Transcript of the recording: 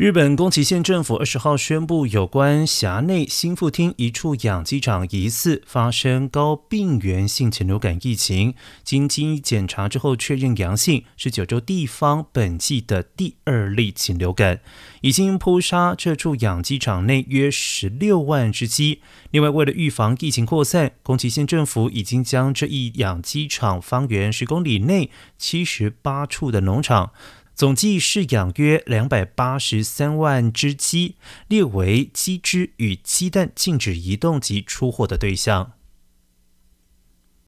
日本宫崎县政府二十号宣布，有关辖内新富町一处养鸡场疑似发生高病原性禽流感疫情，经基因检查之后确认阳性，是九州地方本季的第二例禽流感，已经扑杀这处养鸡场内约十六万只鸡。另外，为了预防疫情扩散，宫崎县政府已经将这一养鸡场方圆十公里内七十八处的农场。总计饲养约两百八十三万只鸡，列为鸡只与鸡蛋禁止移动及出货的对象。